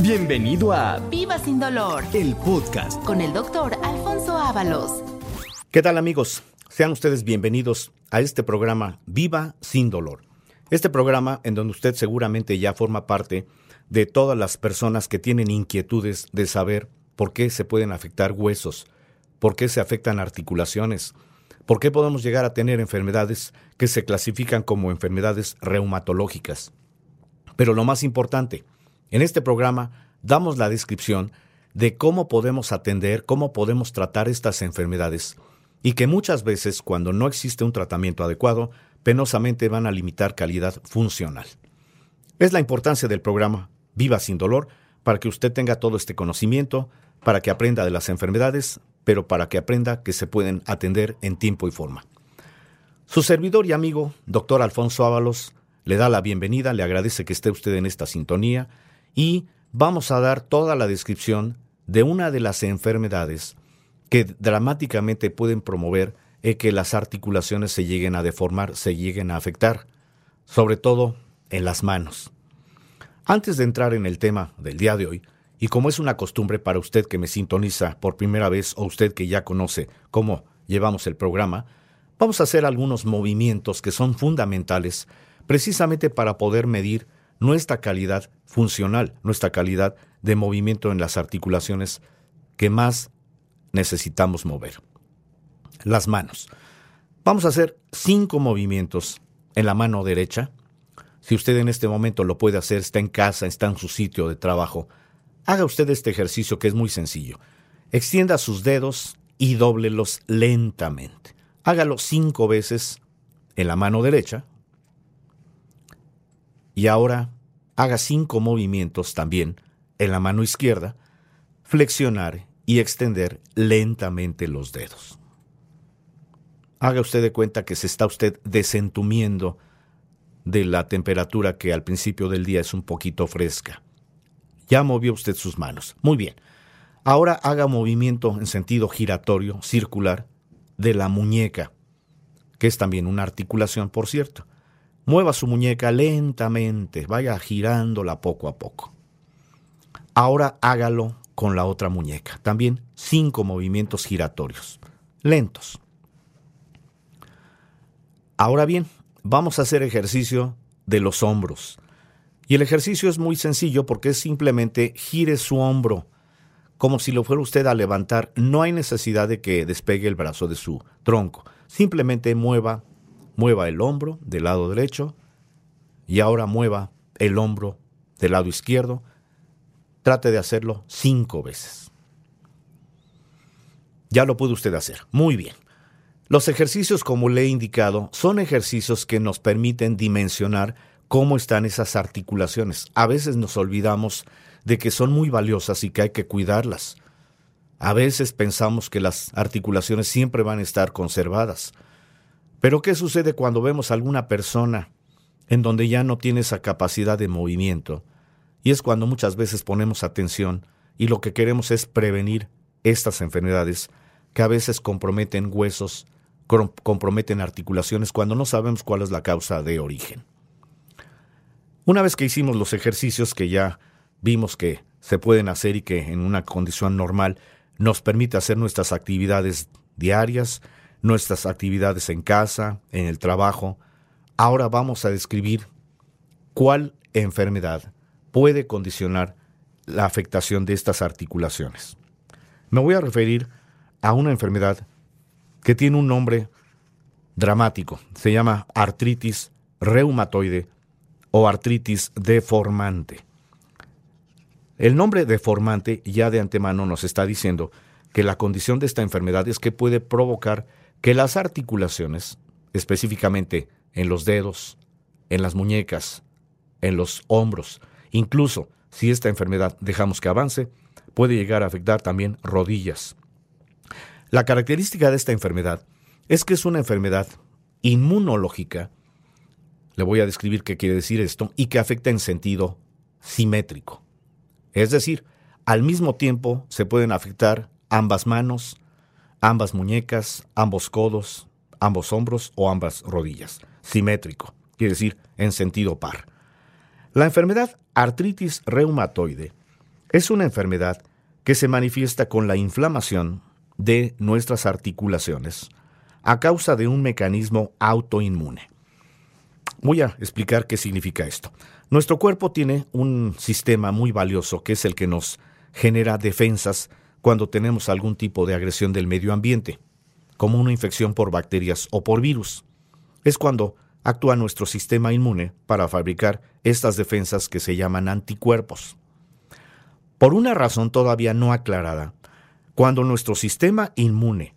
Bienvenido a Viva Sin Dolor, el podcast con el doctor Alfonso Ábalos. ¿Qué tal, amigos? Sean ustedes bienvenidos a este programa Viva Sin Dolor. Este programa en donde usted seguramente ya forma parte de todas las personas que tienen inquietudes de saber por qué se pueden afectar huesos, por qué se afectan articulaciones, por qué podemos llegar a tener enfermedades que se clasifican como enfermedades reumatológicas. Pero lo más importante, en este programa damos la descripción de cómo podemos atender, cómo podemos tratar estas enfermedades y que muchas veces cuando no existe un tratamiento adecuado, penosamente van a limitar calidad funcional. Es la importancia del programa Viva sin dolor para que usted tenga todo este conocimiento, para que aprenda de las enfermedades, pero para que aprenda que se pueden atender en tiempo y forma. Su servidor y amigo, doctor Alfonso Ábalos, le da la bienvenida, le agradece que esté usted en esta sintonía y vamos a dar toda la descripción de una de las enfermedades que dramáticamente pueden promover que las articulaciones se lleguen a deformar, se lleguen a afectar, sobre todo en las manos. Antes de entrar en el tema del día de hoy, y como es una costumbre para usted que me sintoniza por primera vez o usted que ya conoce cómo llevamos el programa, vamos a hacer algunos movimientos que son fundamentales precisamente para poder medir nuestra calidad funcional, nuestra calidad de movimiento en las articulaciones que más necesitamos mover. Las manos. Vamos a hacer cinco movimientos en la mano derecha. Si usted en este momento lo puede hacer, está en casa, está en su sitio de trabajo, haga usted este ejercicio que es muy sencillo. Extienda sus dedos y dóblelos lentamente. Hágalo cinco veces en la mano derecha, y ahora haga cinco movimientos también en la mano izquierda, flexionar y extender lentamente los dedos. Haga usted de cuenta que se está usted desentumiendo de la temperatura que al principio del día es un poquito fresca. Ya movió usted sus manos. Muy bien. Ahora haga movimiento en sentido giratorio, circular, de la muñeca, que es también una articulación, por cierto. Mueva su muñeca lentamente, vaya girándola poco a poco. Ahora hágalo con la otra muñeca. También cinco movimientos giratorios, lentos. Ahora bien, vamos a hacer ejercicio de los hombros. Y el ejercicio es muy sencillo porque es simplemente gire su hombro como si lo fuera usted a levantar. No hay necesidad de que despegue el brazo de su tronco. Simplemente mueva Mueva el hombro del lado derecho y ahora mueva el hombro del lado izquierdo. Trate de hacerlo cinco veces. Ya lo puede usted hacer. Muy bien. Los ejercicios, como le he indicado, son ejercicios que nos permiten dimensionar cómo están esas articulaciones. A veces nos olvidamos de que son muy valiosas y que hay que cuidarlas. A veces pensamos que las articulaciones siempre van a estar conservadas. Pero ¿qué sucede cuando vemos a alguna persona en donde ya no tiene esa capacidad de movimiento? Y es cuando muchas veces ponemos atención y lo que queremos es prevenir estas enfermedades que a veces comprometen huesos, comprometen articulaciones cuando no sabemos cuál es la causa de origen. Una vez que hicimos los ejercicios que ya vimos que se pueden hacer y que en una condición normal nos permite hacer nuestras actividades diarias, nuestras actividades en casa, en el trabajo. Ahora vamos a describir cuál enfermedad puede condicionar la afectación de estas articulaciones. Me voy a referir a una enfermedad que tiene un nombre dramático. Se llama artritis reumatoide o artritis deformante. El nombre deformante ya de antemano nos está diciendo que la condición de esta enfermedad es que puede provocar que las articulaciones, específicamente en los dedos, en las muñecas, en los hombros, incluso si esta enfermedad dejamos que avance, puede llegar a afectar también rodillas. La característica de esta enfermedad es que es una enfermedad inmunológica, le voy a describir qué quiere decir esto, y que afecta en sentido simétrico. Es decir, al mismo tiempo se pueden afectar ambas manos, ambas muñecas, ambos codos, ambos hombros o ambas rodillas. Simétrico, quiere decir en sentido par. La enfermedad artritis reumatoide es una enfermedad que se manifiesta con la inflamación de nuestras articulaciones a causa de un mecanismo autoinmune. Voy a explicar qué significa esto. Nuestro cuerpo tiene un sistema muy valioso que es el que nos genera defensas cuando tenemos algún tipo de agresión del medio ambiente, como una infección por bacterias o por virus. Es cuando actúa nuestro sistema inmune para fabricar estas defensas que se llaman anticuerpos. Por una razón todavía no aclarada, cuando nuestro sistema inmune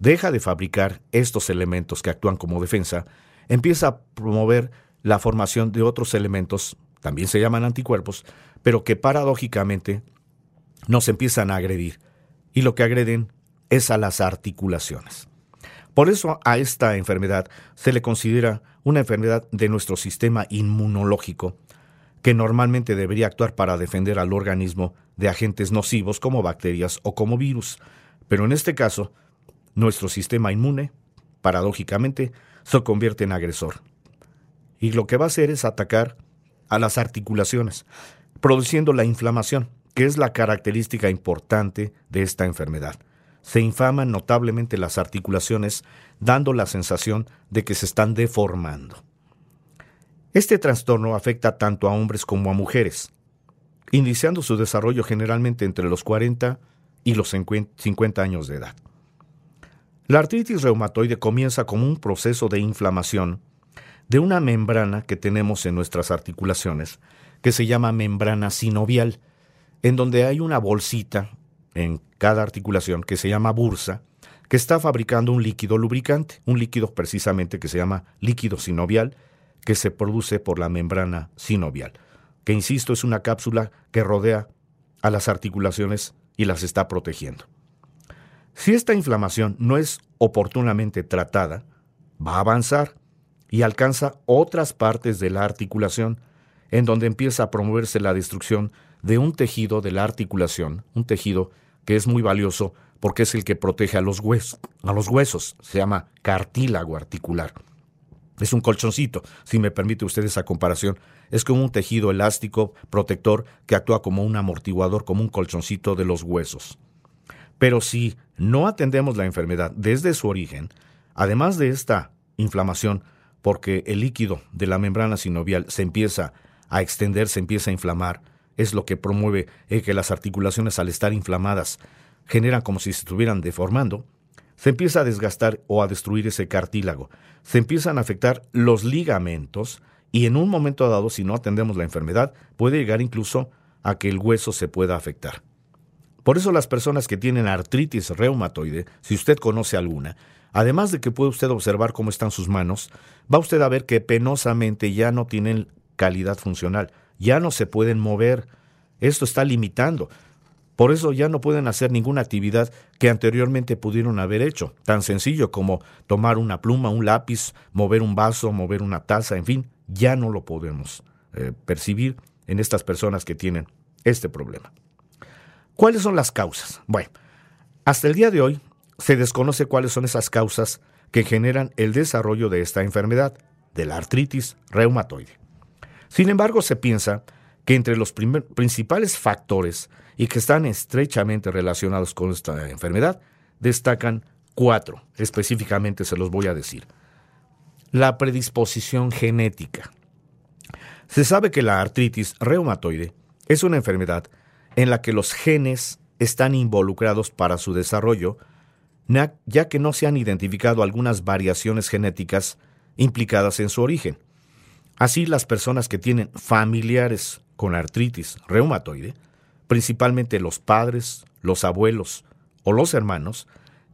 deja de fabricar estos elementos que actúan como defensa, empieza a promover la formación de otros elementos, también se llaman anticuerpos, pero que paradójicamente nos empiezan a agredir. Y lo que agreden es a las articulaciones. Por eso a esta enfermedad se le considera una enfermedad de nuestro sistema inmunológico, que normalmente debería actuar para defender al organismo de agentes nocivos como bacterias o como virus. Pero en este caso, nuestro sistema inmune, paradójicamente, se convierte en agresor. Y lo que va a hacer es atacar a las articulaciones, produciendo la inflamación, que es la característica importante de esta enfermedad. Se infaman notablemente las articulaciones, dando la sensación de que se están deformando. Este trastorno afecta tanto a hombres como a mujeres, iniciando su desarrollo generalmente entre los 40 y los 50 años de edad. La artritis reumatoide comienza como un proceso de inflamación de una membrana que tenemos en nuestras articulaciones, que se llama membrana sinovial, en donde hay una bolsita en cada articulación que se llama bursa, que está fabricando un líquido lubricante, un líquido precisamente que se llama líquido sinovial, que se produce por la membrana sinovial, que insisto es una cápsula que rodea a las articulaciones y las está protegiendo. Si esta inflamación no es oportunamente tratada, va a avanzar y alcanza otras partes de la articulación, en donde empieza a promoverse la destrucción de un tejido de la articulación, un tejido que es muy valioso porque es el que protege a los huesos, a los huesos, se llama cartílago articular. Es un colchoncito, si me permite usted esa comparación. Es como un tejido elástico protector que actúa como un amortiguador, como un colchoncito de los huesos. Pero si no atendemos la enfermedad desde su origen, además de esta inflamación, porque el líquido de la membrana sinovial se empieza a extender, se empieza a inflamar, es lo que promueve que las articulaciones al estar inflamadas generan como si se estuvieran deformando, se empieza a desgastar o a destruir ese cartílago, se empiezan a afectar los ligamentos y en un momento dado, si no atendemos la enfermedad, puede llegar incluso a que el hueso se pueda afectar. Por eso las personas que tienen artritis reumatoide, si usted conoce alguna, además de que puede usted observar cómo están sus manos, va usted a ver que penosamente ya no tienen calidad funcional, ya no se pueden mover. Esto está limitando. Por eso ya no pueden hacer ninguna actividad que anteriormente pudieron haber hecho, tan sencillo como tomar una pluma, un lápiz, mover un vaso, mover una taza, en fin, ya no lo podemos eh, percibir en estas personas que tienen este problema. ¿Cuáles son las causas? Bueno, hasta el día de hoy se desconoce cuáles son esas causas que generan el desarrollo de esta enfermedad, de la artritis reumatoide. Sin embargo, se piensa que entre los principales factores y que están estrechamente relacionados con esta enfermedad, destacan cuatro, específicamente se los voy a decir. La predisposición genética. Se sabe que la artritis reumatoide es una enfermedad en la que los genes están involucrados para su desarrollo, ya que no se han identificado algunas variaciones genéticas implicadas en su origen. Así, las personas que tienen familiares con artritis reumatoide, principalmente los padres, los abuelos o los hermanos,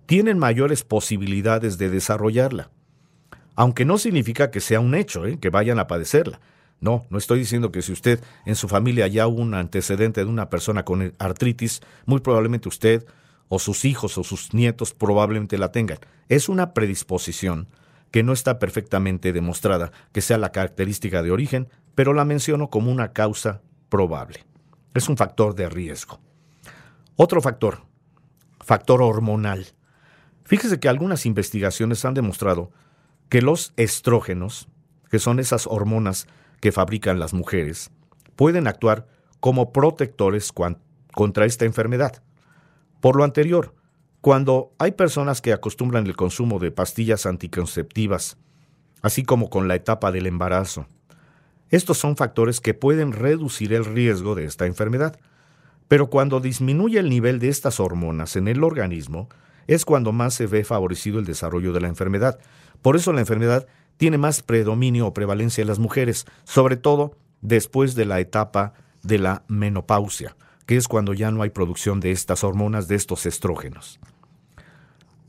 tienen mayores posibilidades de desarrollarla. Aunque no significa que sea un hecho, ¿eh? que vayan a padecerla. No, no estoy diciendo que si usted en su familia ya hubo un antecedente de una persona con artritis, muy probablemente usted o sus hijos o sus nietos probablemente la tengan. Es una predisposición que no está perfectamente demostrada que sea la característica de origen, pero la menciono como una causa probable. Es un factor de riesgo. Otro factor, factor hormonal. Fíjese que algunas investigaciones han demostrado que los estrógenos, que son esas hormonas que fabrican las mujeres, pueden actuar como protectores contra esta enfermedad. Por lo anterior, cuando hay personas que acostumbran el consumo de pastillas anticonceptivas, así como con la etapa del embarazo, estos son factores que pueden reducir el riesgo de esta enfermedad. Pero cuando disminuye el nivel de estas hormonas en el organismo, es cuando más se ve favorecido el desarrollo de la enfermedad. Por eso la enfermedad tiene más predominio o prevalencia en las mujeres, sobre todo después de la etapa de la menopausia, que es cuando ya no hay producción de estas hormonas, de estos estrógenos.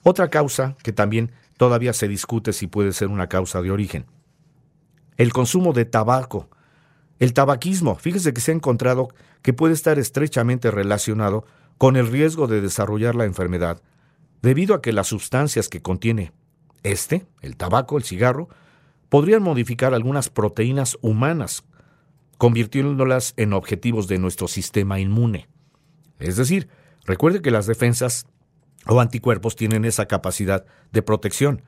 Otra causa que también todavía se discute si puede ser una causa de origen. El consumo de tabaco. El tabaquismo, fíjese que se ha encontrado que puede estar estrechamente relacionado con el riesgo de desarrollar la enfermedad, debido a que las sustancias que contiene este, el tabaco, el cigarro, podrían modificar algunas proteínas humanas, convirtiéndolas en objetivos de nuestro sistema inmune. Es decir, recuerde que las defensas o anticuerpos tienen esa capacidad de protección,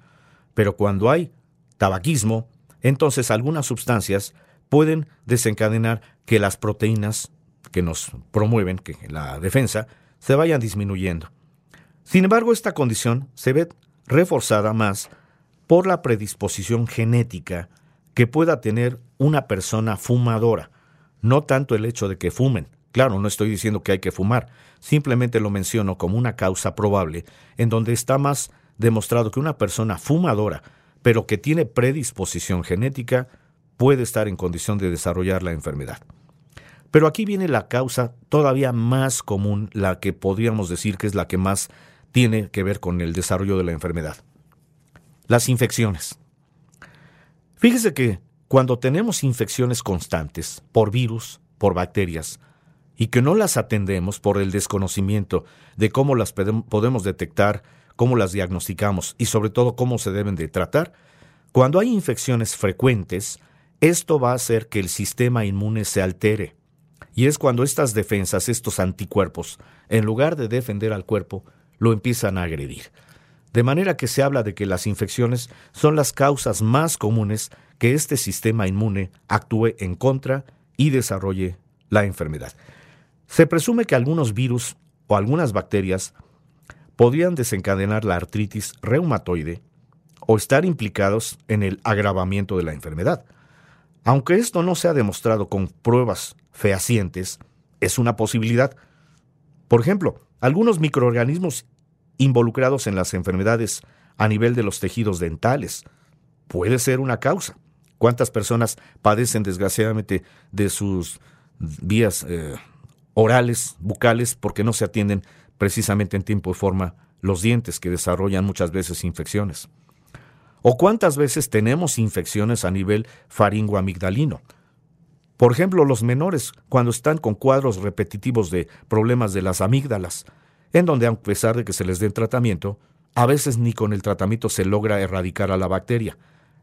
pero cuando hay tabaquismo, entonces algunas sustancias pueden desencadenar que las proteínas que nos promueven que la defensa se vayan disminuyendo. Sin embargo, esta condición se ve reforzada más por la predisposición genética que pueda tener una persona fumadora, no tanto el hecho de que fumen. Claro, no estoy diciendo que hay que fumar, simplemente lo menciono como una causa probable en donde está más demostrado que una persona fumadora, pero que tiene predisposición genética, puede estar en condición de desarrollar la enfermedad. Pero aquí viene la causa todavía más común, la que podríamos decir que es la que más tiene que ver con el desarrollo de la enfermedad. Las infecciones. Fíjese que cuando tenemos infecciones constantes por virus, por bacterias, y que no las atendemos por el desconocimiento de cómo las podemos detectar, cómo las diagnosticamos y sobre todo cómo se deben de tratar, cuando hay infecciones frecuentes, esto va a hacer que el sistema inmune se altere. Y es cuando estas defensas, estos anticuerpos, en lugar de defender al cuerpo, lo empiezan a agredir. De manera que se habla de que las infecciones son las causas más comunes que este sistema inmune actúe en contra y desarrolle la enfermedad. Se presume que algunos virus o algunas bacterias podrían desencadenar la artritis reumatoide o estar implicados en el agravamiento de la enfermedad. Aunque esto no se ha demostrado con pruebas fehacientes, es una posibilidad. Por ejemplo, algunos microorganismos involucrados en las enfermedades a nivel de los tejidos dentales. Puede ser una causa. ¿Cuántas personas padecen desgraciadamente de sus vías eh, orales, bucales, porque no se atienden precisamente en tiempo y forma los dientes que desarrollan muchas veces infecciones? ¿O cuántas veces tenemos infecciones a nivel faringoamigdalino? Por ejemplo, los menores, cuando están con cuadros repetitivos de problemas de las amígdalas, en donde a pesar de que se les dé tratamiento, a veces ni con el tratamiento se logra erradicar a la bacteria.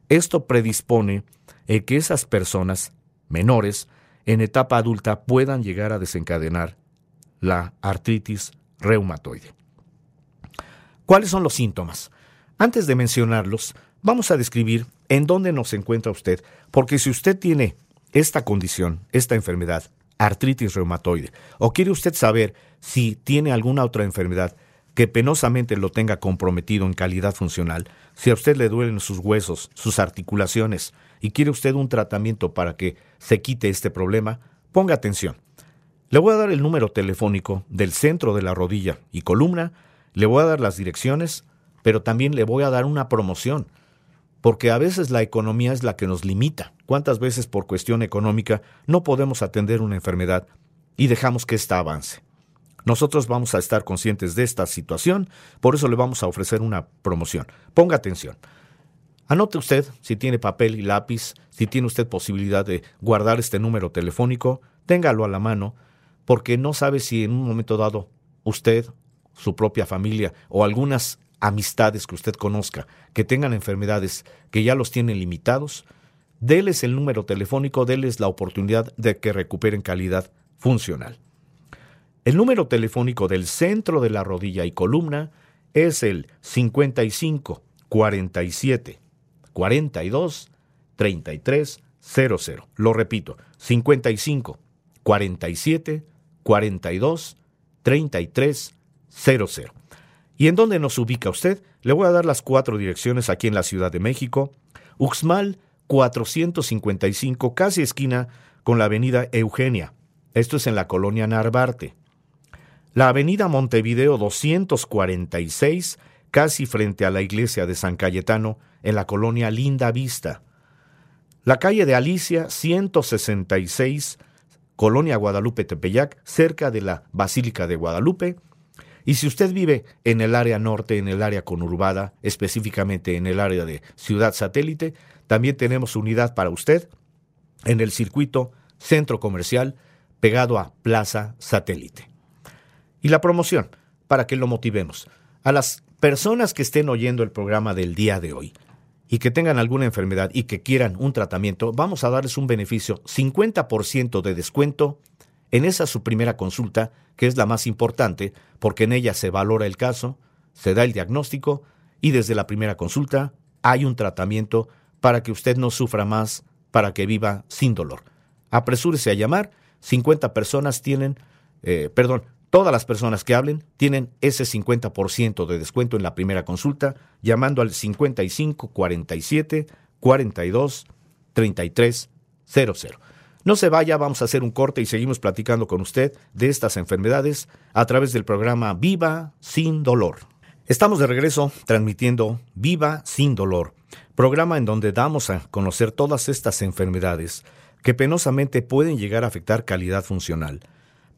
Esto predispone a que esas personas menores en etapa adulta puedan llegar a desencadenar la artritis reumatoide. ¿Cuáles son los síntomas? Antes de mencionarlos, vamos a describir en dónde nos encuentra usted, porque si usted tiene esta condición, esta enfermedad, artritis reumatoide, o quiere usted saber si tiene alguna otra enfermedad que penosamente lo tenga comprometido en calidad funcional, si a usted le duelen sus huesos, sus articulaciones, y quiere usted un tratamiento para que se quite este problema, ponga atención. Le voy a dar el número telefónico del centro de la rodilla y columna, le voy a dar las direcciones, pero también le voy a dar una promoción porque a veces la economía es la que nos limita. ¿Cuántas veces por cuestión económica no podemos atender una enfermedad y dejamos que ésta avance? Nosotros vamos a estar conscientes de esta situación, por eso le vamos a ofrecer una promoción. Ponga atención. Anote usted, si tiene papel y lápiz, si tiene usted posibilidad de guardar este número telefónico, téngalo a la mano, porque no sabe si en un momento dado usted, su propia familia o algunas amistades que usted conozca que tengan enfermedades que ya los tienen limitados, déles el número telefónico, déles la oportunidad de que recuperen calidad funcional. El número telefónico del centro de la rodilla y columna es el 55 47 42 33 00. Lo repito, 55 47 42 33 00. ¿Y en dónde nos ubica usted? Le voy a dar las cuatro direcciones aquí en la Ciudad de México. Uxmal 455, casi esquina con la avenida Eugenia. Esto es en la colonia Narvarte. La avenida Montevideo 246, casi frente a la iglesia de San Cayetano, en la colonia Linda Vista. La calle de Alicia 166, colonia Guadalupe Tepeyac, cerca de la Basílica de Guadalupe. Y si usted vive en el área norte, en el área conurbada, específicamente en el área de Ciudad Satélite, también tenemos unidad para usted en el circuito Centro Comercial pegado a Plaza Satélite. Y la promoción, para que lo motivemos. A las personas que estén oyendo el programa del día de hoy y que tengan alguna enfermedad y que quieran un tratamiento, vamos a darles un beneficio 50% de descuento en esa su primera consulta, que es la más importante, porque en ella se valora el caso, se da el diagnóstico y desde la primera consulta hay un tratamiento para que usted no sufra más, para que viva sin dolor. Apresúrese a llamar, 50 personas tienen, eh, perdón, todas las personas que hablen tienen ese 50% de descuento en la primera consulta, llamando al 55 47 42 33 00. No se vaya, vamos a hacer un corte y seguimos platicando con usted de estas enfermedades a través del programa Viva sin dolor. Estamos de regreso transmitiendo Viva sin dolor, programa en donde damos a conocer todas estas enfermedades que penosamente pueden llegar a afectar calidad funcional,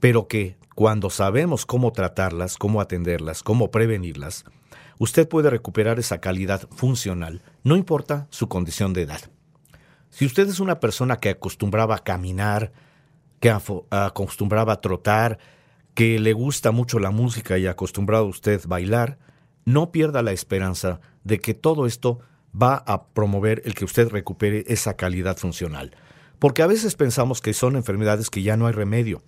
pero que cuando sabemos cómo tratarlas, cómo atenderlas, cómo prevenirlas, usted puede recuperar esa calidad funcional, no importa su condición de edad. Si usted es una persona que acostumbraba a caminar, que acostumbraba a trotar, que le gusta mucho la música y acostumbrado a usted bailar, no pierda la esperanza de que todo esto va a promover el que usted recupere esa calidad funcional. Porque a veces pensamos que son enfermedades que ya no hay remedio.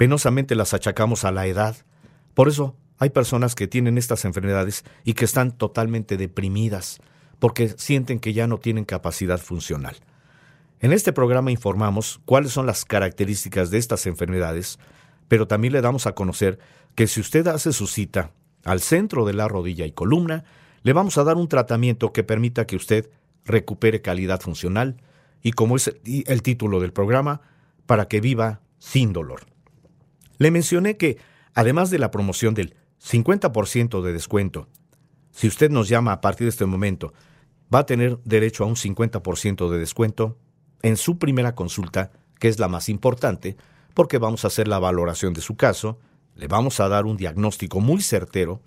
Penosamente las achacamos a la edad. Por eso hay personas que tienen estas enfermedades y que están totalmente deprimidas, porque sienten que ya no tienen capacidad funcional. En este programa informamos cuáles son las características de estas enfermedades, pero también le damos a conocer que si usted hace su cita al centro de la rodilla y columna, le vamos a dar un tratamiento que permita que usted recupere calidad funcional y como es el título del programa, para que viva sin dolor. Le mencioné que, además de la promoción del 50% de descuento, si usted nos llama a partir de este momento va a tener derecho a un 50% de descuento en su primera consulta, que es la más importante, porque vamos a hacer la valoración de su caso, le vamos a dar un diagnóstico muy certero,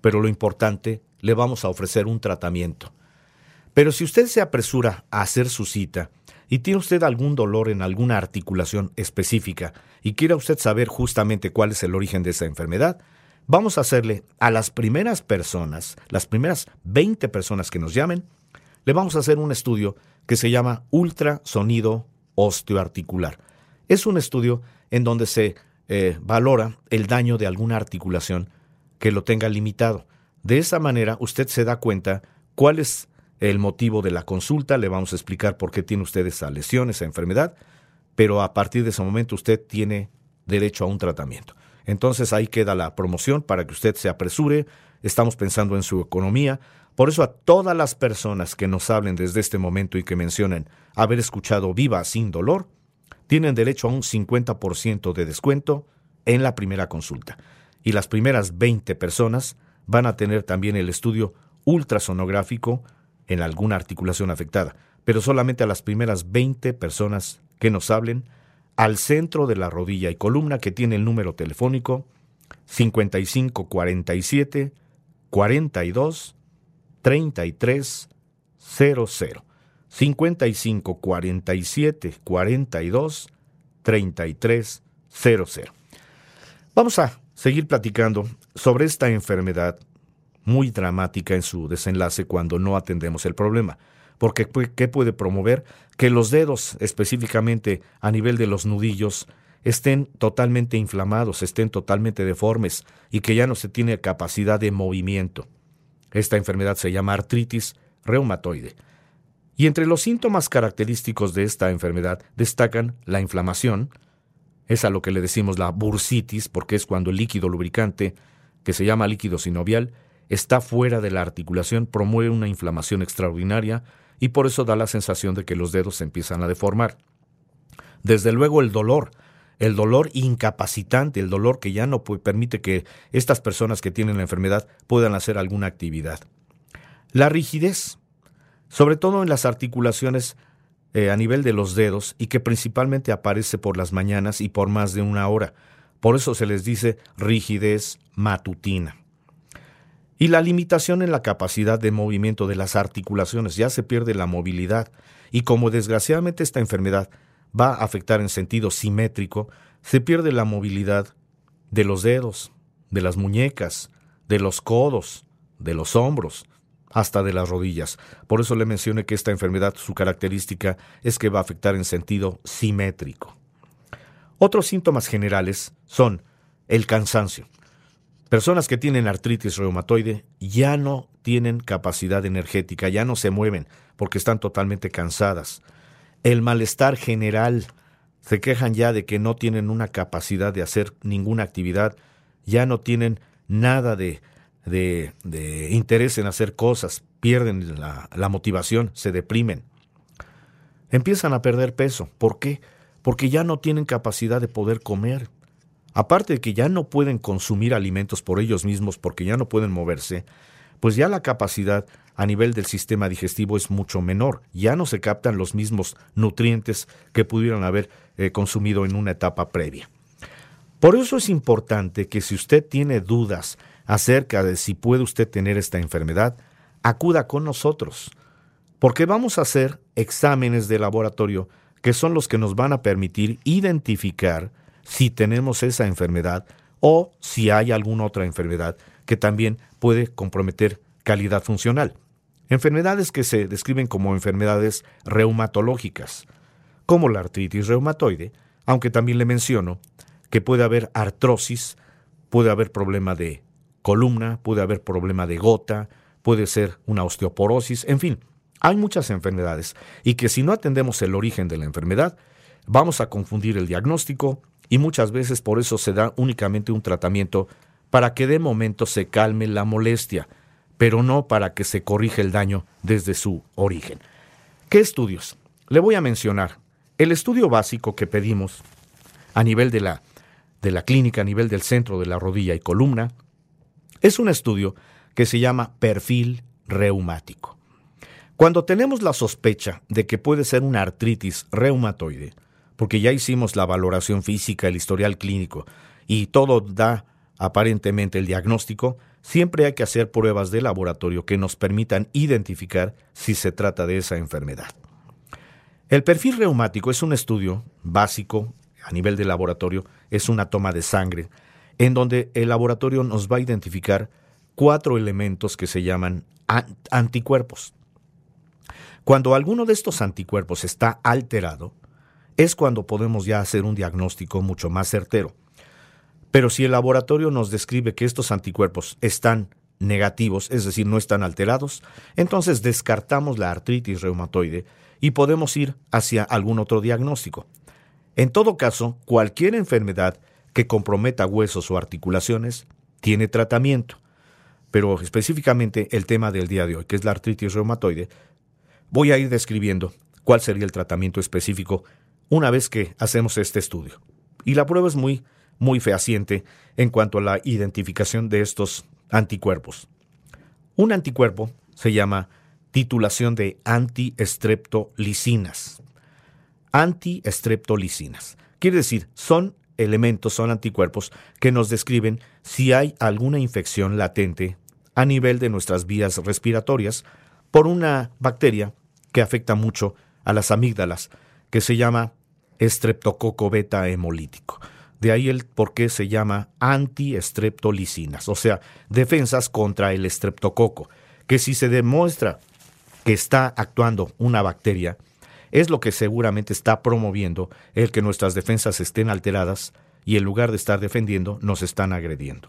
pero lo importante, le vamos a ofrecer un tratamiento. Pero si usted se apresura a hacer su cita y tiene usted algún dolor en alguna articulación específica y quiera usted saber justamente cuál es el origen de esa enfermedad, vamos a hacerle a las primeras personas, las primeras 20 personas que nos llamen, le vamos a hacer un estudio que se llama ultrasonido osteoarticular. Es un estudio en donde se eh, valora el daño de alguna articulación que lo tenga limitado. De esa manera usted se da cuenta cuál es el motivo de la consulta, le vamos a explicar por qué tiene usted esa lesión, esa enfermedad, pero a partir de ese momento usted tiene derecho a un tratamiento. Entonces ahí queda la promoción para que usted se apresure. Estamos pensando en su economía. Por eso a todas las personas que nos hablen desde este momento y que mencionen haber escuchado Viva sin dolor, tienen derecho a un 50% de descuento en la primera consulta. Y las primeras 20 personas van a tener también el estudio ultrasonográfico en alguna articulación afectada, pero solamente a las primeras 20 personas que nos hablen al centro de la rodilla y columna que tiene el número telefónico 5547 42 33 55 47 42 33 00. Vamos a seguir platicando sobre esta enfermedad muy dramática en su desenlace cuando no atendemos el problema. Porque ¿qué puede promover? Que los dedos, específicamente a nivel de los nudillos, estén totalmente inflamados, estén totalmente deformes y que ya no se tiene capacidad de movimiento. Esta enfermedad se llama artritis reumatoide. Y entre los síntomas característicos de esta enfermedad destacan la inflamación, es a lo que le decimos la bursitis, porque es cuando el líquido lubricante, que se llama líquido sinovial, está fuera de la articulación, promueve una inflamación extraordinaria y por eso da la sensación de que los dedos se empiezan a deformar. Desde luego el dolor, el dolor incapacitante, el dolor que ya no permite que estas personas que tienen la enfermedad puedan hacer alguna actividad. La rigidez, sobre todo en las articulaciones eh, a nivel de los dedos y que principalmente aparece por las mañanas y por más de una hora. Por eso se les dice rigidez matutina. Y la limitación en la capacidad de movimiento de las articulaciones, ya se pierde la movilidad. Y como desgraciadamente esta enfermedad va a afectar en sentido simétrico, se pierde la movilidad de los dedos, de las muñecas, de los codos, de los hombros, hasta de las rodillas. Por eso le mencioné que esta enfermedad, su característica es que va a afectar en sentido simétrico. Otros síntomas generales son el cansancio. Personas que tienen artritis reumatoide ya no tienen capacidad energética, ya no se mueven porque están totalmente cansadas el malestar general. Se quejan ya de que no tienen una capacidad de hacer ninguna actividad, ya no tienen nada de, de, interés en hacer cosas, pierden la, la motivación, se deprimen. Empiezan a perder peso. ¿Por qué? Porque ya no tienen capacidad de poder comer. Aparte de que ya no pueden consumir alimentos por ellos mismos porque ya no pueden moverse, pues ya la capacidad a nivel del sistema digestivo es mucho menor. Ya no se captan los mismos nutrientes que pudieran haber eh, consumido en una etapa previa. Por eso es importante que si usted tiene dudas acerca de si puede usted tener esta enfermedad, acuda con nosotros, porque vamos a hacer exámenes de laboratorio que son los que nos van a permitir identificar si tenemos esa enfermedad o si hay alguna otra enfermedad que también puede comprometer calidad funcional. Enfermedades que se describen como enfermedades reumatológicas, como la artritis reumatoide, aunque también le menciono que puede haber artrosis, puede haber problema de columna, puede haber problema de gota, puede ser una osteoporosis, en fin, hay muchas enfermedades y que si no atendemos el origen de la enfermedad, vamos a confundir el diagnóstico y muchas veces por eso se da únicamente un tratamiento para que de momento se calme la molestia, pero no para que se corrija el daño desde su origen. ¿Qué estudios? Le voy a mencionar. El estudio básico que pedimos a nivel de la, de la clínica, a nivel del centro de la rodilla y columna, es un estudio que se llama perfil reumático. Cuando tenemos la sospecha de que puede ser una artritis reumatoide, porque ya hicimos la valoración física, el historial clínico, y todo da aparentemente el diagnóstico, siempre hay que hacer pruebas de laboratorio que nos permitan identificar si se trata de esa enfermedad. El perfil reumático es un estudio básico a nivel de laboratorio, es una toma de sangre, en donde el laboratorio nos va a identificar cuatro elementos que se llaman anticuerpos. Cuando alguno de estos anticuerpos está alterado, es cuando podemos ya hacer un diagnóstico mucho más certero. Pero si el laboratorio nos describe que estos anticuerpos están negativos, es decir, no están alterados, entonces descartamos la artritis reumatoide y podemos ir hacia algún otro diagnóstico. En todo caso, cualquier enfermedad que comprometa huesos o articulaciones tiene tratamiento. Pero específicamente el tema del día de hoy, que es la artritis reumatoide, voy a ir describiendo cuál sería el tratamiento específico una vez que hacemos este estudio. Y la prueba es muy muy fehaciente en cuanto a la identificación de estos anticuerpos. Un anticuerpo se llama titulación de antiestreptolicinas. Antiestreptolicinas. Quiere decir, son elementos, son anticuerpos que nos describen si hay alguna infección latente a nivel de nuestras vías respiratorias por una bacteria que afecta mucho a las amígdalas, que se llama estreptococo beta hemolítico. De ahí el por qué se llama antiestreptolicinas, o sea, defensas contra el estreptococo, que si se demuestra que está actuando una bacteria, es lo que seguramente está promoviendo el que nuestras defensas estén alteradas y en lugar de estar defendiendo, nos están agrediendo.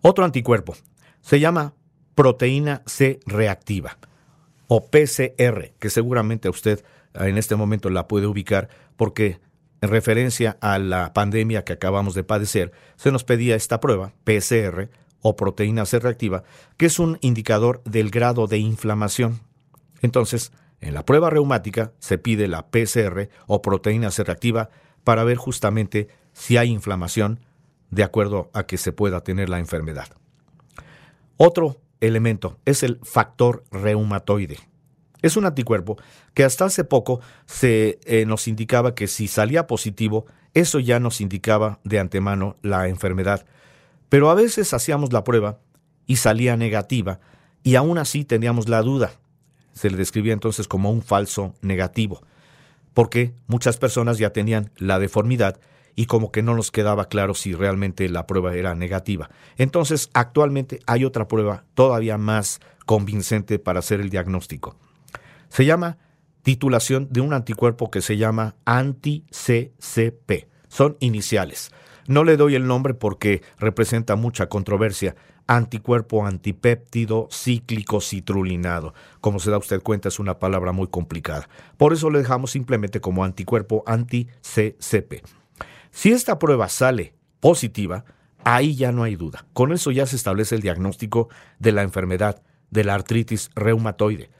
Otro anticuerpo se llama proteína C reactiva o PCR, que seguramente usted en este momento la puede ubicar porque en referencia a la pandemia que acabamos de padecer, se nos pedía esta prueba, PCR o proteína C reactiva, que es un indicador del grado de inflamación. Entonces, en la prueba reumática se pide la PCR o proteína C reactiva para ver justamente si hay inflamación de acuerdo a que se pueda tener la enfermedad. Otro elemento es el factor reumatoide. Es un anticuerpo que hasta hace poco se eh, nos indicaba que si salía positivo, eso ya nos indicaba de antemano la enfermedad. Pero a veces hacíamos la prueba y salía negativa y aún así teníamos la duda. Se le describía entonces como un falso negativo, porque muchas personas ya tenían la deformidad y como que no nos quedaba claro si realmente la prueba era negativa. Entonces, actualmente hay otra prueba todavía más convincente para hacer el diagnóstico. Se llama titulación de un anticuerpo que se llama anti-CCP. Son iniciales. No le doy el nombre porque representa mucha controversia. Anticuerpo antipéptido cíclico citrulinado. Como se da usted cuenta, es una palabra muy complicada. Por eso le dejamos simplemente como anticuerpo anti-CCP. Si esta prueba sale positiva, ahí ya no hay duda. Con eso ya se establece el diagnóstico de la enfermedad de la artritis reumatoide.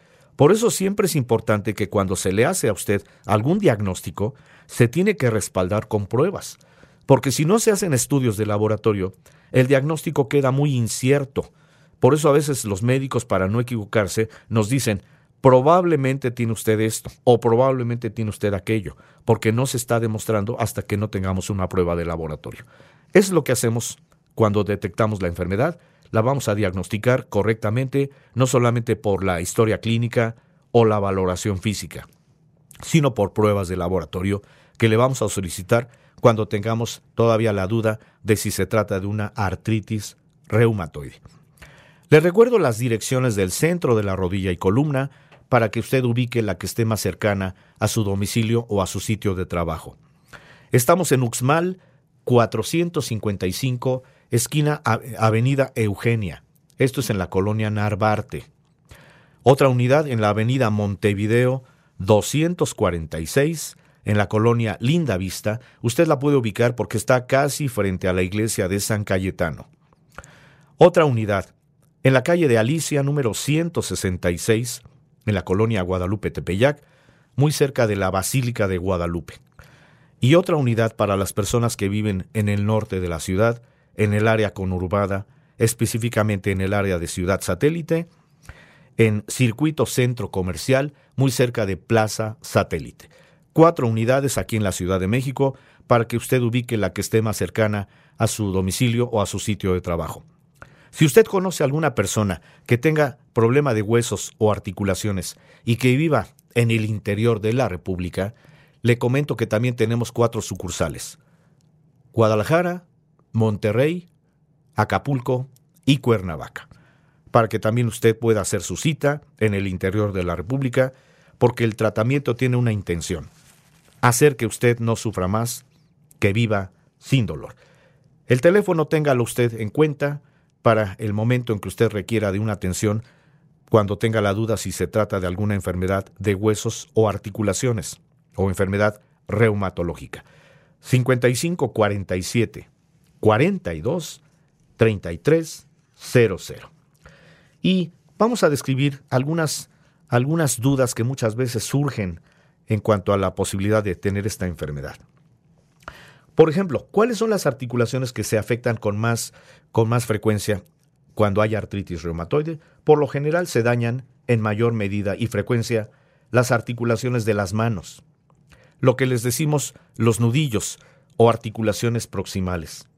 Por eso siempre es importante que cuando se le hace a usted algún diagnóstico, se tiene que respaldar con pruebas, porque si no se hacen estudios de laboratorio, el diagnóstico queda muy incierto. Por eso a veces los médicos, para no equivocarse, nos dicen, probablemente tiene usted esto o probablemente tiene usted aquello, porque no se está demostrando hasta que no tengamos una prueba de laboratorio. Es lo que hacemos cuando detectamos la enfermedad la vamos a diagnosticar correctamente, no solamente por la historia clínica o la valoración física, sino por pruebas de laboratorio que le vamos a solicitar cuando tengamos todavía la duda de si se trata de una artritis reumatoide. Le recuerdo las direcciones del centro de la rodilla y columna para que usted ubique la que esté más cercana a su domicilio o a su sitio de trabajo. Estamos en Uxmal 455 esquina Avenida Eugenia. Esto es en la colonia Narvarte. Otra unidad en la Avenida Montevideo 246 en la colonia Linda Vista. Usted la puede ubicar porque está casi frente a la iglesia de San Cayetano. Otra unidad en la calle de Alicia número 166 en la colonia Guadalupe Tepeyac, muy cerca de la Basílica de Guadalupe. Y otra unidad para las personas que viven en el norte de la ciudad en el área conurbada, específicamente en el área de Ciudad Satélite, en Circuito Centro Comercial, muy cerca de Plaza Satélite. Cuatro unidades aquí en la Ciudad de México para que usted ubique la que esté más cercana a su domicilio o a su sitio de trabajo. Si usted conoce a alguna persona que tenga problema de huesos o articulaciones y que viva en el interior de la República, le comento que también tenemos cuatro sucursales. Guadalajara, Monterrey, Acapulco y Cuernavaca, para que también usted pueda hacer su cita en el interior de la República, porque el tratamiento tiene una intención, hacer que usted no sufra más, que viva sin dolor. El teléfono téngalo usted en cuenta para el momento en que usted requiera de una atención cuando tenga la duda si se trata de alguna enfermedad de huesos o articulaciones o enfermedad reumatológica. 5547 42 33 00. Y vamos a describir algunas, algunas dudas que muchas veces surgen en cuanto a la posibilidad de tener esta enfermedad. Por ejemplo, ¿cuáles son las articulaciones que se afectan con más, con más frecuencia cuando hay artritis reumatoide? Por lo general se dañan en mayor medida y frecuencia las articulaciones de las manos, lo que les decimos los nudillos o articulaciones proximales.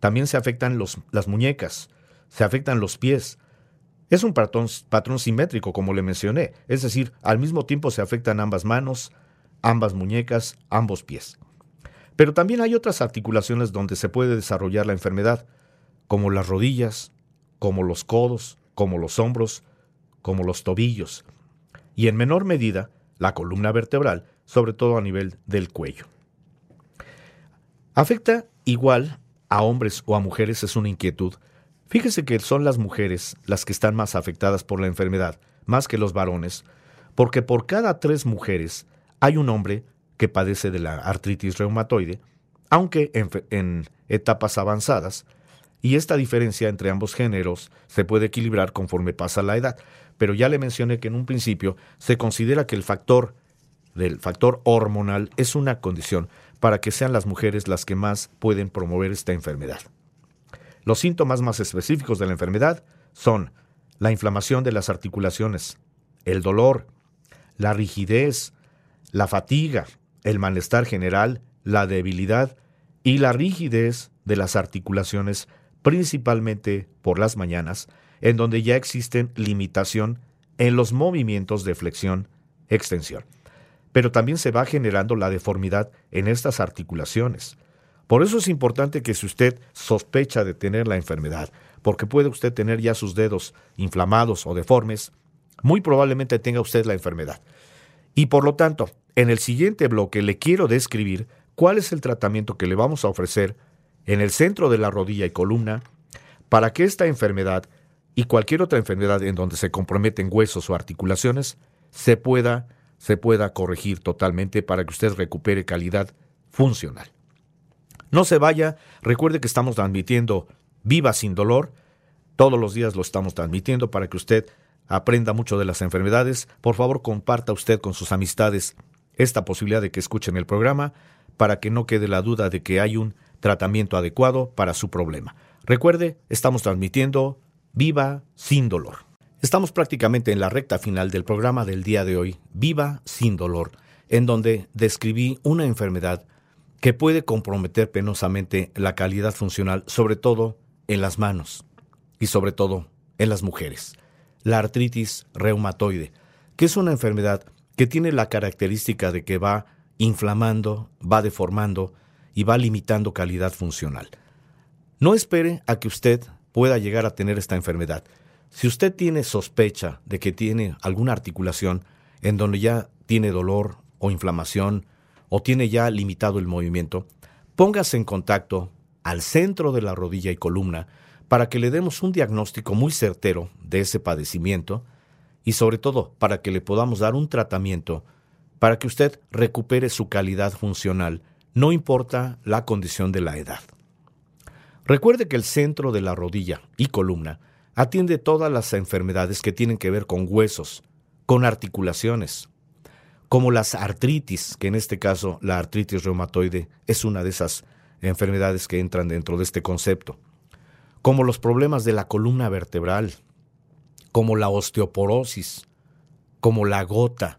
También se afectan los, las muñecas, se afectan los pies, Es un patrón, patrón simétrico, como le mencioné, es decir, al mismo tiempo se afectan ambas manos, ambas muñecas, ambos pies. Pero también hay otras articulaciones donde se puede desarrollar la enfermedad, como las rodillas, como los codos, como los hombros, como los tobillos, y en menor medida la columna vertebral, sobre todo a nivel del cuello. Afecta igual a hombres o a mujeres, es una inquietud. Fíjese que son las mujeres las que están más afectadas por la enfermedad, más que los varones, porque por cada tres mujeres hay un hombre que padece de la artritis reumatoide, aunque en, en etapas avanzadas, y esta diferencia entre ambos géneros se puede equilibrar conforme pasa la edad. Pero ya le mencioné que en un principio se considera que el factor del factor hormonal es una condición para que sean las mujeres las que más pueden promover esta enfermedad. Los síntomas más específicos de la enfermedad son la inflamación de las articulaciones, el dolor, la rigidez, la fatiga, el malestar general, la debilidad y la rigidez de las articulaciones principalmente por las mañanas, en donde ya existen limitación en los movimientos de flexión-extensión. Pero también se va generando la deformidad en estas articulaciones. Por eso es importante que si usted sospecha de tener la enfermedad, porque puede usted tener ya sus dedos inflamados o deformes, muy probablemente tenga usted la enfermedad. Y por lo tanto, en el siguiente bloque le quiero describir cuál es el tratamiento que le vamos a ofrecer en el centro de la rodilla y columna para que esta enfermedad y cualquier otra enfermedad en donde se comprometen huesos o articulaciones se pueda, se pueda corregir totalmente para que usted recupere calidad funcional. No se vaya, recuerde que estamos transmitiendo Viva sin dolor, todos los días lo estamos transmitiendo para que usted aprenda mucho de las enfermedades. Por favor, comparta usted con sus amistades esta posibilidad de que escuchen el programa para que no quede la duda de que hay un tratamiento adecuado para su problema. Recuerde, estamos transmitiendo Viva sin dolor. Estamos prácticamente en la recta final del programa del día de hoy, Viva sin dolor, en donde describí una enfermedad que puede comprometer penosamente la calidad funcional, sobre todo en las manos y sobre todo en las mujeres. La artritis reumatoide, que es una enfermedad que tiene la característica de que va inflamando, va deformando, y va limitando calidad funcional. No espere a que usted pueda llegar a tener esta enfermedad. Si usted tiene sospecha de que tiene alguna articulación en donde ya tiene dolor o inflamación o tiene ya limitado el movimiento, póngase en contacto al centro de la rodilla y columna para que le demos un diagnóstico muy certero de ese padecimiento y sobre todo para que le podamos dar un tratamiento para que usted recupere su calidad funcional no importa la condición de la edad. Recuerde que el centro de la rodilla y columna atiende todas las enfermedades que tienen que ver con huesos, con articulaciones, como las artritis, que en este caso la artritis reumatoide es una de esas enfermedades que entran dentro de este concepto, como los problemas de la columna vertebral, como la osteoporosis, como la gota,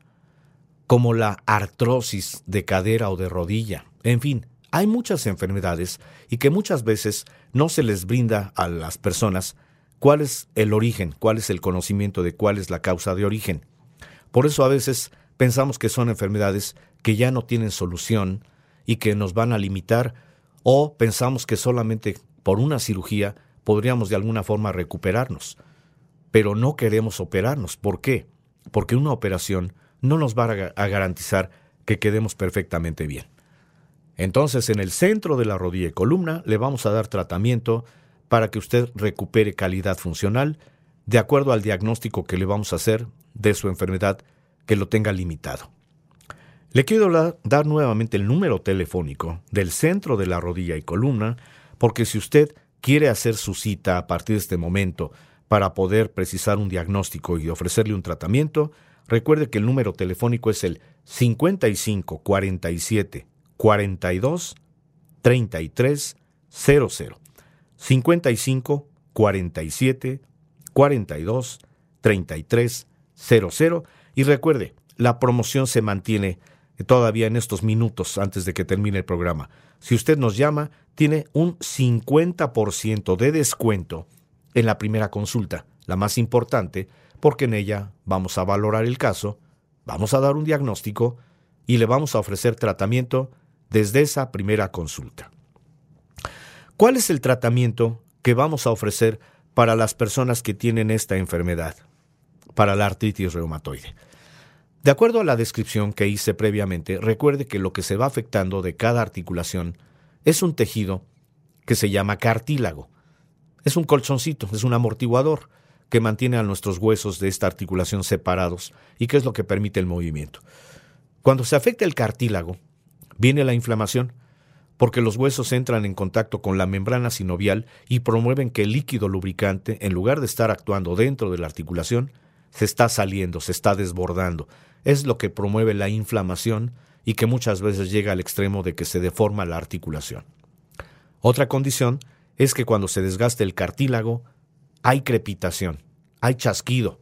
como la artrosis de cadera o de rodilla, en fin, hay muchas enfermedades y que muchas veces no se les brinda a las personas cuál es el origen, cuál es el conocimiento de cuál es la causa de origen. Por eso a veces pensamos que son enfermedades que ya no tienen solución y que nos van a limitar o pensamos que solamente por una cirugía podríamos de alguna forma recuperarnos. Pero no queremos operarnos. ¿Por qué? Porque una operación no nos va a garantizar que quedemos perfectamente bien. Entonces, en el centro de la rodilla y columna le vamos a dar tratamiento para que usted recupere calidad funcional de acuerdo al diagnóstico que le vamos a hacer de su enfermedad que lo tenga limitado. Le quiero dar nuevamente el número telefónico del centro de la rodilla y columna, porque si usted quiere hacer su cita a partir de este momento para poder precisar un diagnóstico y ofrecerle un tratamiento, recuerde que el número telefónico es el 5547 42 33 00 55 47 42 33 00 y recuerde, la promoción se mantiene todavía en estos minutos antes de que termine el programa. Si usted nos llama, tiene un 50% de descuento en la primera consulta, la más importante, porque en ella vamos a valorar el caso, vamos a dar un diagnóstico y le vamos a ofrecer tratamiento desde esa primera consulta. ¿Cuál es el tratamiento que vamos a ofrecer para las personas que tienen esta enfermedad, para la artritis reumatoide? De acuerdo a la descripción que hice previamente, recuerde que lo que se va afectando de cada articulación es un tejido que se llama cartílago. Es un colchoncito, es un amortiguador que mantiene a nuestros huesos de esta articulación separados y que es lo que permite el movimiento. Cuando se afecta el cartílago, viene la inflamación, porque los huesos entran en contacto con la membrana sinovial y promueven que el líquido lubricante, en lugar de estar actuando dentro de la articulación, se está saliendo, se está desbordando. Es lo que promueve la inflamación y que muchas veces llega al extremo de que se deforma la articulación. Otra condición es que cuando se desgaste el cartílago, hay crepitación, hay chasquido.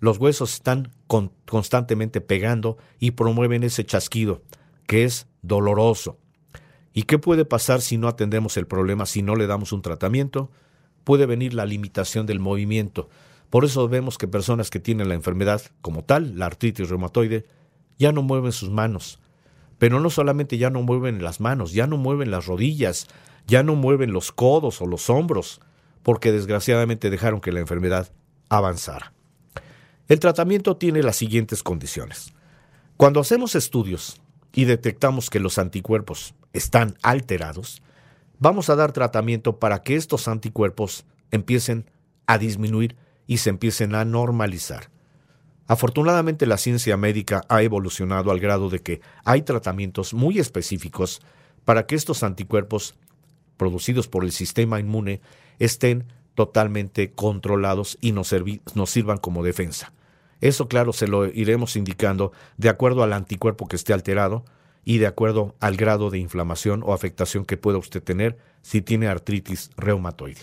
Los huesos están constantemente pegando y promueven ese chasquido, que es doloroso. ¿Y qué puede pasar si no atendemos el problema, si no le damos un tratamiento? Puede venir la limitación del movimiento. Por eso vemos que personas que tienen la enfermedad como tal, la artritis reumatoide, ya no mueven sus manos. Pero no solamente ya no mueven las manos, ya no mueven las rodillas, ya no mueven los codos o los hombros, porque desgraciadamente dejaron que la enfermedad avanzara. El tratamiento tiene las siguientes condiciones. Cuando hacemos estudios y detectamos que los anticuerpos están alterados, vamos a dar tratamiento para que estos anticuerpos empiecen a disminuir y se empiecen a normalizar. Afortunadamente la ciencia médica ha evolucionado al grado de que hay tratamientos muy específicos para que estos anticuerpos producidos por el sistema inmune estén totalmente controlados y nos, sirvan como defensa. Eso, claro, se lo iremos indicando de acuerdo al anticuerpo que esté alterado y de acuerdo al grado de inflamación o afectación que pueda usted tener si tiene artritis reumatoide.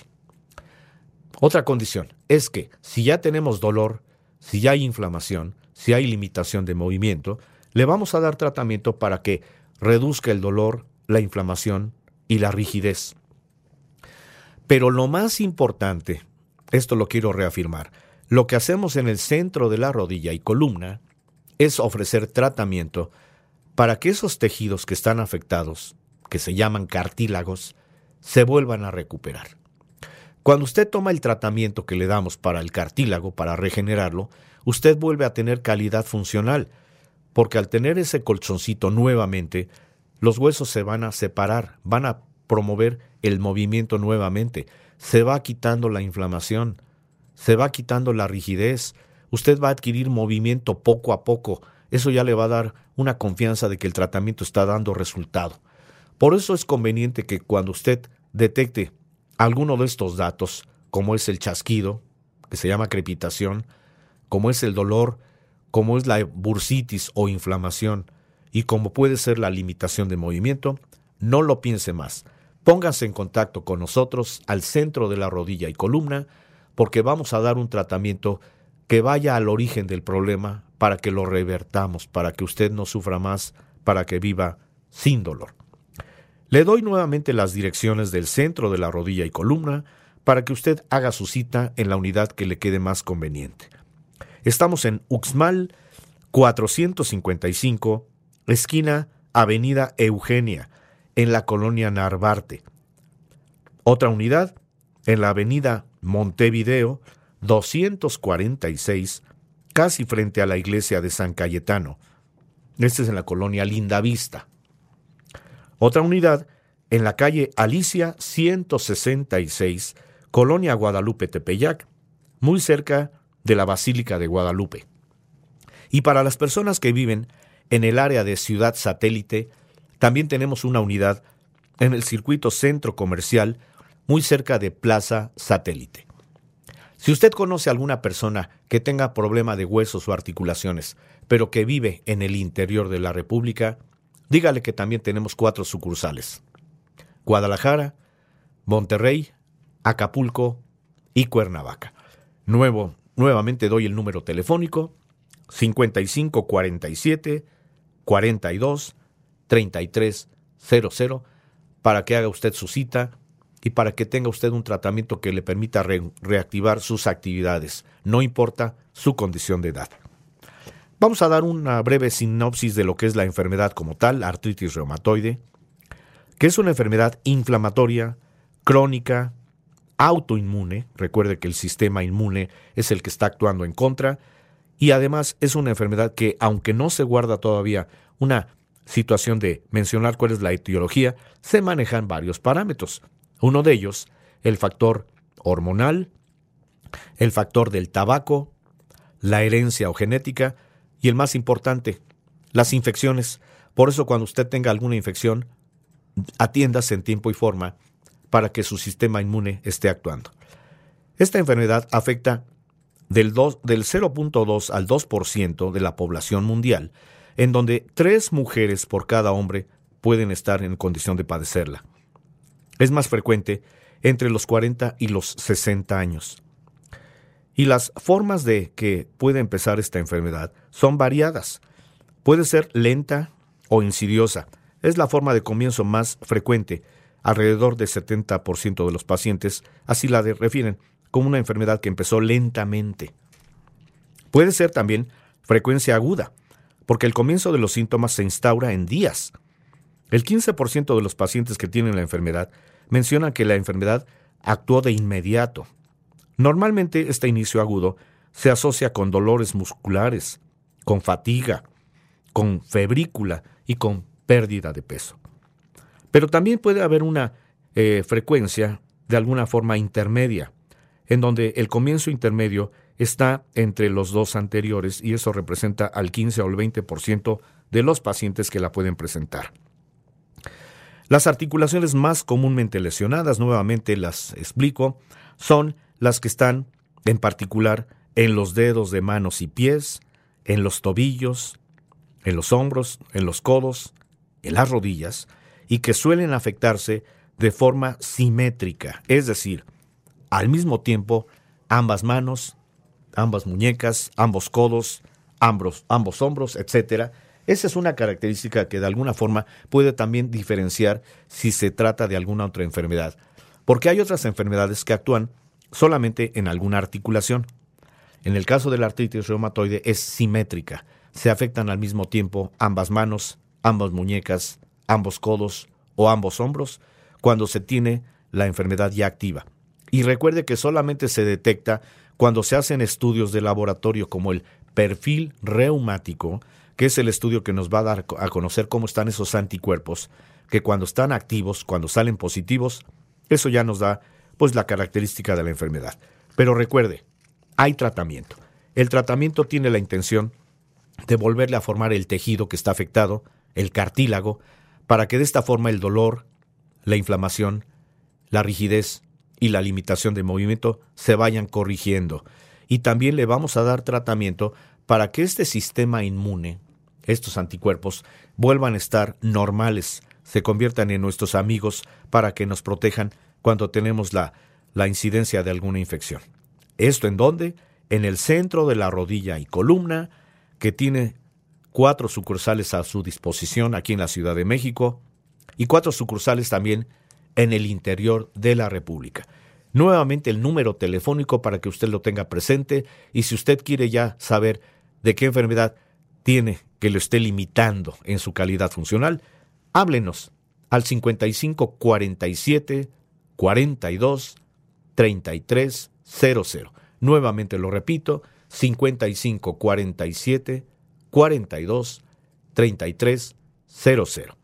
Otra condición es que si ya tenemos dolor, si ya hay inflamación, si hay limitación de movimiento, le vamos a dar tratamiento para que reduzca el dolor, la inflamación y la rigidez. Pero lo más importante, esto lo quiero reafirmar, lo que hacemos en el centro de la rodilla y columna es ofrecer tratamiento para que esos tejidos que están afectados, que se llaman cartílagos, se vuelvan a recuperar. Cuando usted toma el tratamiento que le damos para el cartílago, para regenerarlo, usted vuelve a tener calidad funcional, porque al tener ese colchoncito nuevamente, los huesos se van a separar, van a promover el movimiento nuevamente, se va quitando la inflamación, se va quitando la rigidez, usted va a adquirir movimiento poco a poco, eso ya le va a dar una confianza de que el tratamiento está dando resultado. Por eso es conveniente que cuando usted detecte alguno de estos datos, como es el chasquido, que se llama crepitación, como es el dolor, como es la bursitis o inflamación, y como puede ser la limitación de movimiento, no lo piense más. Póngase en contacto con nosotros al centro de la rodilla y columna porque vamos a dar un tratamiento que vaya al origen del problema para que lo revertamos, para que usted no sufra más, para que viva sin dolor. Le doy nuevamente las direcciones del centro de la rodilla y columna para que usted haga su cita en la unidad que le quede más conveniente. Estamos en Uxmal 455, esquina Avenida Eugenia, en la colonia Narvarte. Otra unidad en la Avenida Montevideo 246, casi frente a la iglesia de San Cayetano. Este es en la colonia Linda Vista. Otra unidad en la calle Alicia 166, colonia Guadalupe Tepeyac, muy cerca de la Basílica de Guadalupe. Y para las personas que viven en el área de Ciudad Satélite, también tenemos una unidad en el circuito centro comercial muy cerca de Plaza Satélite. Si usted conoce a alguna persona que tenga problema de huesos o articulaciones, pero que vive en el interior de la República, dígale que también tenemos cuatro sucursales. Guadalajara, Monterrey, Acapulco y Cuernavaca. Nuevo, nuevamente doy el número telefónico 5547 42 3300 para que haga usted su cita y para que tenga usted un tratamiento que le permita re- reactivar sus actividades, no importa su condición de edad. Vamos a dar una breve sinopsis de lo que es la enfermedad como tal, artritis reumatoide, que es una enfermedad inflamatoria, crónica, autoinmune, recuerde que el sistema inmune es el que está actuando en contra, y además es una enfermedad que, aunque no se guarda todavía una situación de mencionar cuál es la etiología, se manejan varios parámetros. Uno de ellos, el factor hormonal, el factor del tabaco, la herencia o genética, y el más importante, las infecciones. Por eso cuando usted tenga alguna infección, atiéndase en tiempo y forma para que su sistema inmune esté actuando. Esta enfermedad afecta del, dos- del 0.2 al 2% de la población mundial, en donde tres mujeres por cada hombre pueden estar en condición de padecerla. Es más frecuente entre los 40 y los 60 años. Y las formas de que puede empezar esta enfermedad son variadas. Puede ser lenta o insidiosa. Es la forma de comienzo más frecuente. Alrededor del 70% de los pacientes así la refieren como una enfermedad que empezó lentamente. Puede ser también frecuencia aguda, porque el comienzo de los síntomas se instaura en días. El 15% de los pacientes que tienen la enfermedad mencionan que la enfermedad actuó de inmediato. Normalmente este inicio agudo se asocia con dolores musculares, con fatiga, con febrícula y con pérdida de peso. Pero también puede haber una eh, frecuencia de alguna forma intermedia, en donde el comienzo intermedio está entre los dos anteriores y eso representa al 15 o al 20% de los pacientes que la pueden presentar. Las articulaciones más comúnmente lesionadas, nuevamente las explico, son las que están en particular en los dedos de manos y pies, en los tobillos, en los hombros, en los codos, en las rodillas, y que suelen afectarse de forma simétrica, es decir, al mismo tiempo ambas manos, ambas muñecas, ambos codos, ambos, ambos hombros, etc. Esa es una característica que de alguna forma puede también diferenciar si se trata de alguna otra enfermedad, porque hay otras enfermedades que actúan solamente en alguna articulación. En el caso de la artritis reumatoide es simétrica, se afectan al mismo tiempo ambas manos, ambas muñecas, ambos codos o ambos hombros cuando se tiene la enfermedad ya activa. Y recuerde que solamente se detecta cuando se hacen estudios de laboratorio como el perfil reumático, que es el estudio que nos va a dar a conocer cómo están esos anticuerpos, que cuando están activos, cuando salen positivos, eso ya nos da pues la característica de la enfermedad. Pero recuerde, hay tratamiento. El tratamiento tiene la intención de volverle a formar el tejido que está afectado, el cartílago, para que de esta forma el dolor, la inflamación, la rigidez y la limitación de movimiento se vayan corrigiendo. Y también le vamos a dar tratamiento para que este sistema inmune, estos anticuerpos, vuelvan a estar normales, se conviertan en nuestros amigos para que nos protejan cuando tenemos la, la incidencia de alguna infección. ¿Esto en dónde? En el centro de la rodilla y columna, que tiene cuatro sucursales a su disposición aquí en la Ciudad de México y cuatro sucursales también en el interior de la República. Nuevamente el número telefónico para que usted lo tenga presente y si usted quiere ya saber de qué enfermedad tiene que lo esté limitando en su calidad funcional, háblenos al 55 47 42 33 00. Nuevamente lo repito, 55 47 42 33 00.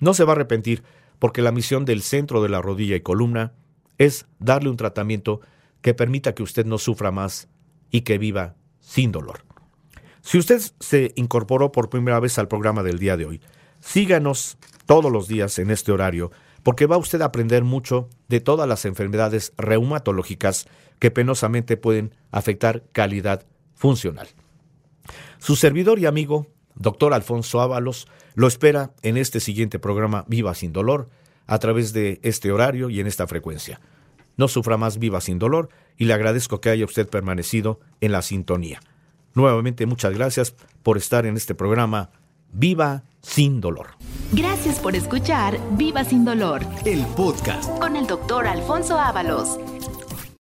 No se va a arrepentir porque la misión del centro de la rodilla y columna es darle un tratamiento que permita que usted no sufra más y que viva sin dolor. Si usted se incorporó por primera vez al programa del día de hoy, síganos todos los días en este horario porque va usted a aprender mucho de todas las enfermedades reumatológicas que penosamente pueden afectar calidad funcional. Su servidor y amigo, doctor Alfonso Ábalos, lo espera en este siguiente programa Viva sin Dolor, a través de este horario y en esta frecuencia. No sufra más Viva sin Dolor y le agradezco que haya usted permanecido en la sintonía. Nuevamente muchas gracias por estar en este programa Viva sin Dolor. Gracias por escuchar Viva sin dolor El podcast. con el doctor Alfonso Ábalos.